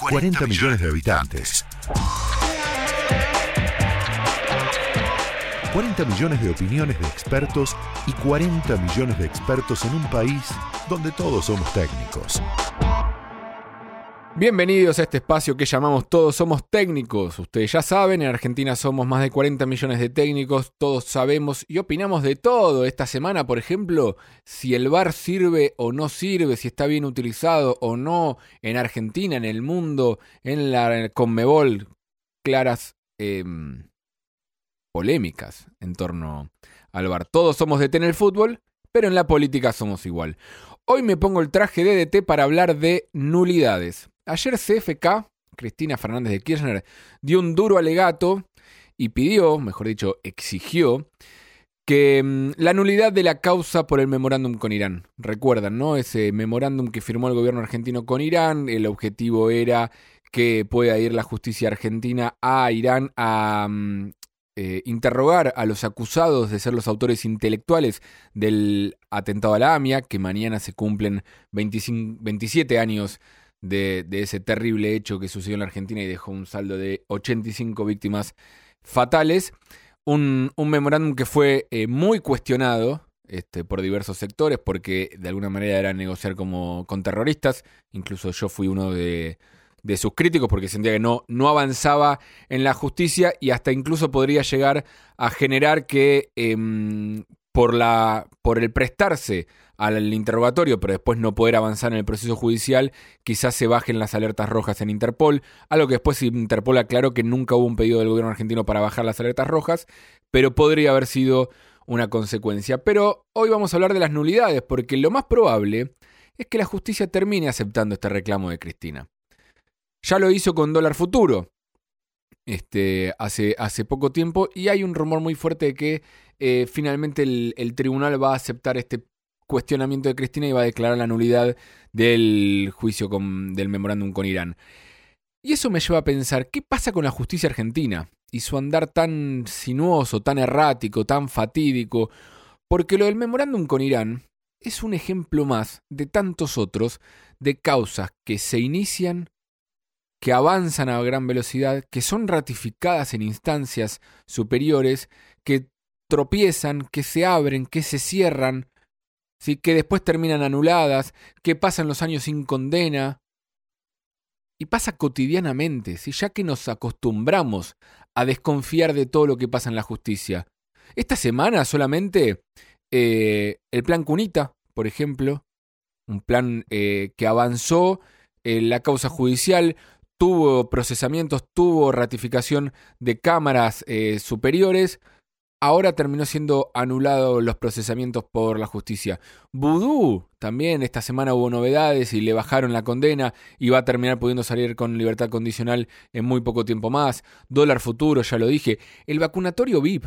40 millones de habitantes. 40 millones de opiniones de expertos y 40 millones de expertos en un país donde todos somos técnicos. Bienvenidos a este espacio que llamamos Todos Somos Técnicos. Ustedes ya saben, en Argentina somos más de 40 millones de técnicos, todos sabemos y opinamos de todo. Esta semana, por ejemplo, si el bar sirve o no sirve, si está bien utilizado o no en Argentina, en el mundo, en la Conmebol, claras em, polémicas en torno al bar. Todos somos de en el fútbol, pero en la política somos igual. Hoy me pongo el traje de DT para hablar de nulidades. Ayer CFK, Cristina Fernández de Kirchner, dio un duro alegato y pidió, mejor dicho, exigió, que mm, la nulidad de la causa por el memorándum con Irán. Recuerdan, ¿no? Ese memorándum que firmó el gobierno argentino con Irán, el objetivo era que pueda ir la justicia argentina a Irán a mm, eh, interrogar a los acusados de ser los autores intelectuales del atentado a la AMIA, que mañana se cumplen 27 años de, ese terrible hecho que sucedió en la Argentina y dejó un saldo de 85 víctimas fatales. Un, memorándum que fue eh, muy cuestionado este, por diversos sectores porque de alguna manera era negociar como con terroristas. Incluso yo fui uno de, sus críticos porque sentía que no, no avanzaba en la justicia y hasta incluso podría llegar a generar que em, por, la, por el prestarse al interrogatorio, pero después no poder avanzar en el proceso judicial, quizás se bajen las alertas rojas en Interpol, algo que después Interpol aclaró que nunca hubo un pedido del gobierno argentino para bajar las alertas rojas, pero podría haber sido una consecuencia. Pero hoy vamos a hablar de las nulidades, porque lo más probable es que la justicia termine aceptando este reclamo de Cristina. Ya lo hizo con dólar futuro. Este, hace, hace poco tiempo y hay un rumor muy fuerte de que eh, finalmente el, tribunal va a aceptar este cuestionamiento de Cristina y va a declarar la nulidad del juicio con, del memorándum con Irán. Y eso me lleva a pensar, ¿qué pasa con la justicia argentina? Y su andar tan sinuoso, tan errático, tan fatídico. Porque lo del memorándum con Irán es un ejemplo más de tantos otros de causas que se inician, que avanzan a gran velocidad, que son ratificadas en instancias superiores, que tropiezan, que se abren, que se cierran, ¿sí? que después terminan anuladas, que pasan los años sin condena. Y pasa cotidianamente, ¿sí? ya que nos acostumbramos a desconfiar de todo lo que pasa en la justicia. Esta semana solamente eh, el plan Cunita, por ejemplo, un plan eh, que avanzó en la causa judicial, tuvo procesamientos, tuvo ratificación de cámaras eh, superiores, ahora terminó siendo anulado los procesamientos por la justicia. Vudú también esta semana hubo novedades y le bajaron la condena y va a terminar pudiendo salir con libertad condicional en muy poco tiempo más. Dólar futuro, ya lo dije. El vacunatorio VIP.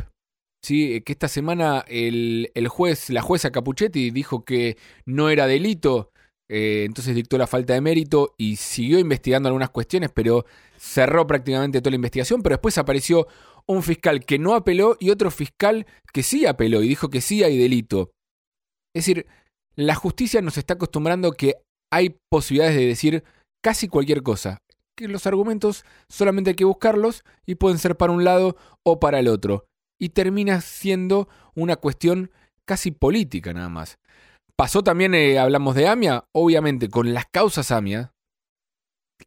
Sí, que esta semana el, el juez, la jueza Capuchetti dijo que no era delito, eh, entonces dictó la falta de mérito y siguió investigando algunas cuestiones, pero cerró prácticamente toda la investigación, pero después apareció un fiscal que no apeló y otro fiscal que sí apeló y dijo que sí hay delito. Es decir, la justicia nos está acostumbrando que hay posibilidades de decir casi cualquier cosa, que los argumentos solamente hay que buscarlos y pueden ser para un lado o para el otro, y termina siendo una cuestión casi política nada más. Pasó también, eh, hablamos de AMIA, obviamente con las causas AMIA,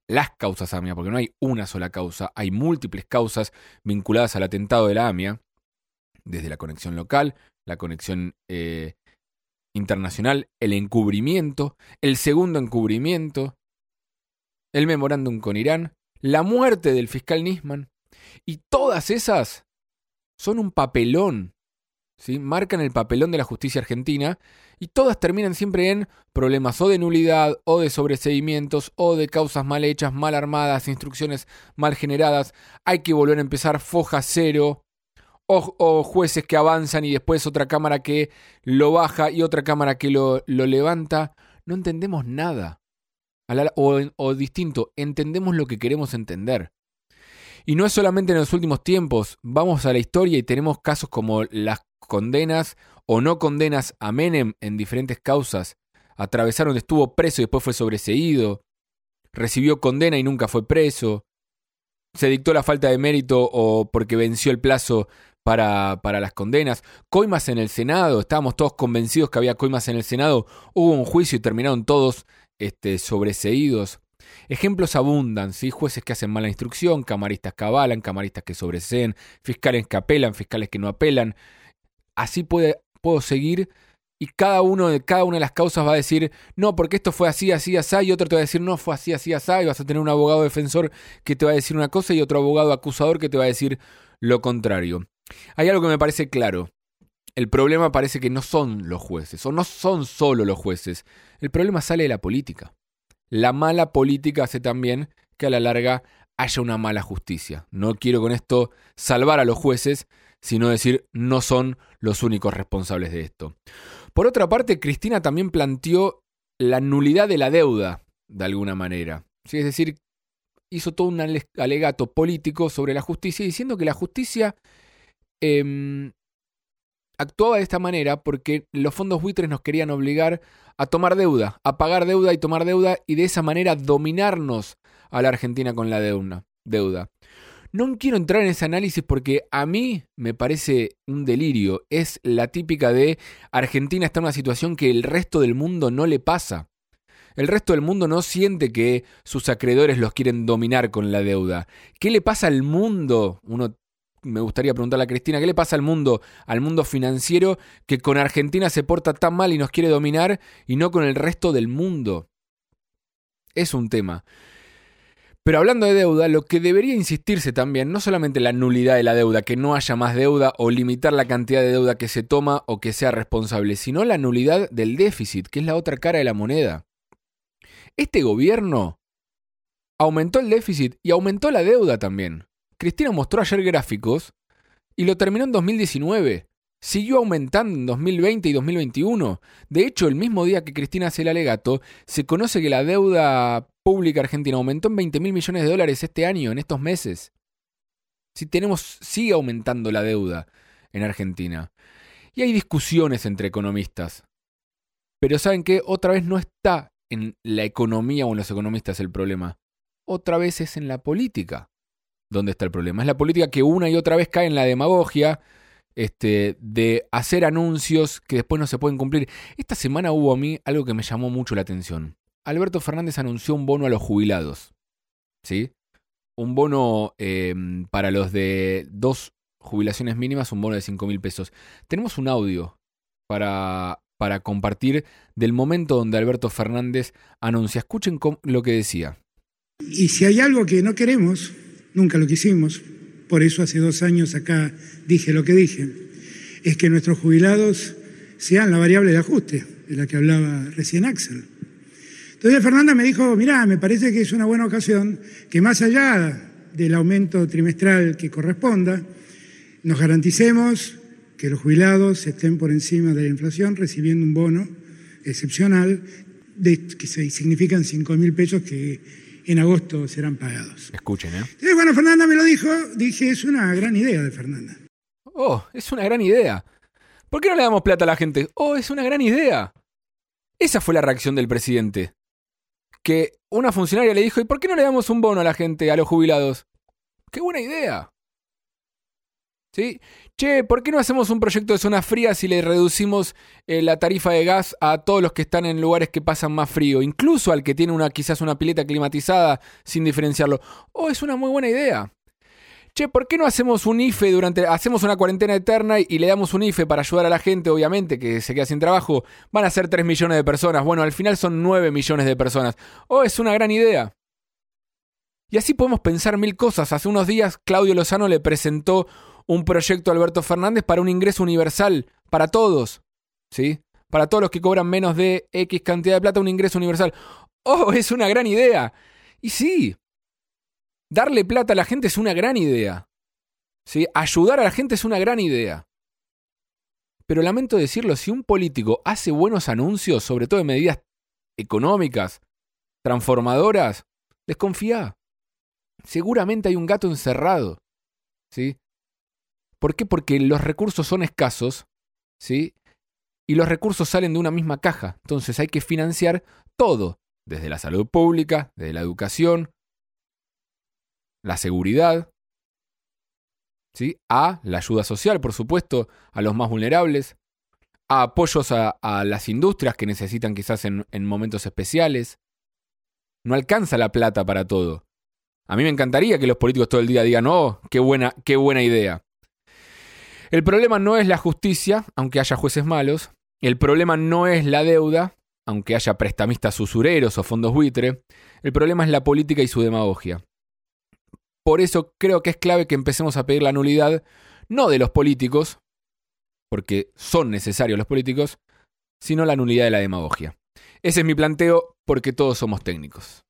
las causas AMIA, porque no hay una sola causa, hay múltiples causas vinculadas al atentado de la AMIA, desde la conexión local, la conexión eh, internacional, el encubrimiento, el segundo encubrimiento, el memorándum con Irán, la muerte del fiscal Nisman, y todas esas son un papelón marcan el papelón de la justicia argentina y todas terminan siempre en problemas o de nulidad o de sobreseimientos o de causas mal hechas, mal armadas, instrucciones mal generadas, hay que volver a empezar foja cero o, jueces que avanzan y después otra cámara que lo baja y otra cámara que lo, lo levanta. No entendemos nada. O, o distinto, entendemos lo que queremos entender. Y no es solamente en los últimos tiempos, vamos a la historia y tenemos casos como las condenas o no condenas a Menem en diferentes causas, atravesaron, estuvo preso y después fue sobreseído, recibió condena y nunca fue preso, se dictó la falta de mérito o porque venció el plazo para, para, las condenas. Coimas en el Senado, estábamos todos convencidos que había coimas en el Senado, hubo un juicio y terminaron todos este, sobreseídos. Ejemplos abundan, ¿sí? jueces que hacen mala instrucción, camaristas que avalan, camaristas que sobreseen, fiscales que apelan, fiscales que no apelan. Así puede, puedo seguir y cada uno de cada una de las causas va a decir, no, porque esto fue así, así, así, y otro te va a decir, no, fue así, así, así, y vas a tener un abogado defensor que te va a decir una cosa y otro abogado acusador que te va a decir lo contrario. Hay algo que me parece claro. El problema parece que no son los jueces, o no son solo los jueces. El problema sale de la política. La mala política hace también que a la larga haya una mala justicia. No quiero con esto salvar a los jueces, sino decir no son los únicos responsables de esto. Por otra parte, Cristina también planteó la nulidad de la deuda, de alguna manera. Es decir, hizo todo un alegato político sobre la justicia, diciendo que la justicia em, actuaba de esta manera porque los fondos buitres nos querían obligar a tomar deuda, a pagar deuda y tomar deuda, y de esa manera dominarnos a la Argentina con la deuda. No quiero entrar en ese análisis porque a mí me parece un delirio. Es la típica de Argentina está en una situación que el resto del mundo no le pasa. El resto del mundo no siente que sus acreedores los quieren dominar con la deuda. ¿Qué le pasa al mundo? Uno me gustaría preguntarle a Cristina, ¿qué le pasa al mundo, al mundo financiero que con Argentina se porta tan mal y nos quiere dominar y no con el resto del mundo? Es un tema. Pero hablando de deuda, lo que debería insistirse también, no solamente la nulidad de la deuda, que no haya más deuda o limitar la cantidad de deuda que se toma o que sea responsable, sino la nulidad del déficit, que es la otra cara de la moneda. Este gobierno aumentó el déficit y aumentó la deuda también. Cristina mostró ayer gráficos y lo terminó en 2019. Siguió aumentando en 2020 y 2021. De hecho, el mismo día que Cristina hace el alegato, se conoce que la deuda pública argentina aumentó en 20 mil millones de dólares este año, en estos meses. Si tenemos, sigue aumentando la deuda en Argentina. Y hay discusiones entre economistas. Pero ¿saben qué? Otra vez no está en la economía o en los economistas el problema. Otra vez es en la política donde está el problema. Es la política que una y otra vez cae en la demagogia este, de hacer anuncios que después no se pueden cumplir. Esta semana hubo a mí algo que me llamó mucho la atención. Alberto Fernández anunció un bono a los jubilados. ¿Sí? Un bono em, para los de dos jubilaciones mínimas, un bono de 5 mil pesos. Tenemos un audio para, para compartir del momento donde Alberto Fernández anuncia. Escuchen lo que decía. Y si hay algo que no queremos, nunca lo quisimos, por eso hace dos años acá dije lo que dije, es que nuestros jubilados sean la variable de ajuste, de la que hablaba recién Axel. Entonces Fernanda me dijo, mirá, me parece que es una buena ocasión que más allá del aumento trimestral que corresponda, nos garanticemos que los jubilados estén por encima de la inflación recibiendo un bono excepcional de, que significan 5 mil pesos que en agosto serán pagados. Escuchen, ¿eh? Entonces, bueno, Fernanda me lo dijo, dije, es una gran idea de Fernanda. Oh, es una gran idea. ¿Por qué no le damos plata a la gente? Oh, es una gran idea. Esa fue la reacción del presidente que una funcionaria le dijo, ¿y por qué no le damos un bono a la gente, a los jubilados? ¡Qué buena idea! ¿Sí? Che, ¿por qué no hacemos un proyecto de zonas frías y le reducimos eh, la tarifa de gas a todos los que están en lugares que pasan más frío? Incluso al que tiene una, quizás una pileta climatizada sin diferenciarlo. Oh, es una muy buena idea che, ¿por qué no hacemos un IFE durante, hacemos una cuarentena eterna y le damos un IFE para ayudar a la gente, obviamente, que se queda sin trabajo? Van a ser 3 millones de personas. Bueno, al final son 9 millones de personas. Oh, es una gran idea. Y así podemos pensar mil cosas. Hace unos días Claudio Lozano le presentó un proyecto a Alberto Fernández para un ingreso universal para todos. ¿Sí? Para todos los que cobran menos de X cantidad de plata, un ingreso universal. Oh, es una gran idea. Y sí, Darle plata a la gente es una gran idea. ¿sí? Ayudar a la gente es una gran idea. Pero lamento decirlo, si un político hace buenos anuncios, sobre todo de medidas económicas, transformadoras, desconfía. Seguramente hay un gato encerrado. ¿Sí? ¿Por qué? Porque los recursos son escasos, ¿sí? Y los recursos salen de una misma caja. Entonces hay que financiar todo. desde la salud pública, desde la educación, la seguridad, ¿sí? a la ayuda social, por supuesto, a los más vulnerables, a apoyos a, las industrias que necesitan quizás en, en momentos especiales. No alcanza la plata para todo. A mí me encantaría que los políticos todo el día digan, oh, qué buena, qué buena idea. El problema no es la justicia, aunque haya jueces malos. El problema no es la deuda, aunque haya prestamistas usureros o fondos buitre. El problema es la política y su demagogia. Por eso creo que es clave que empecemos a pedir la nulidad, no de los políticos, porque son necesarios los políticos, sino la nulidad de la demagogia. Ese es mi planteo porque todos somos técnicos.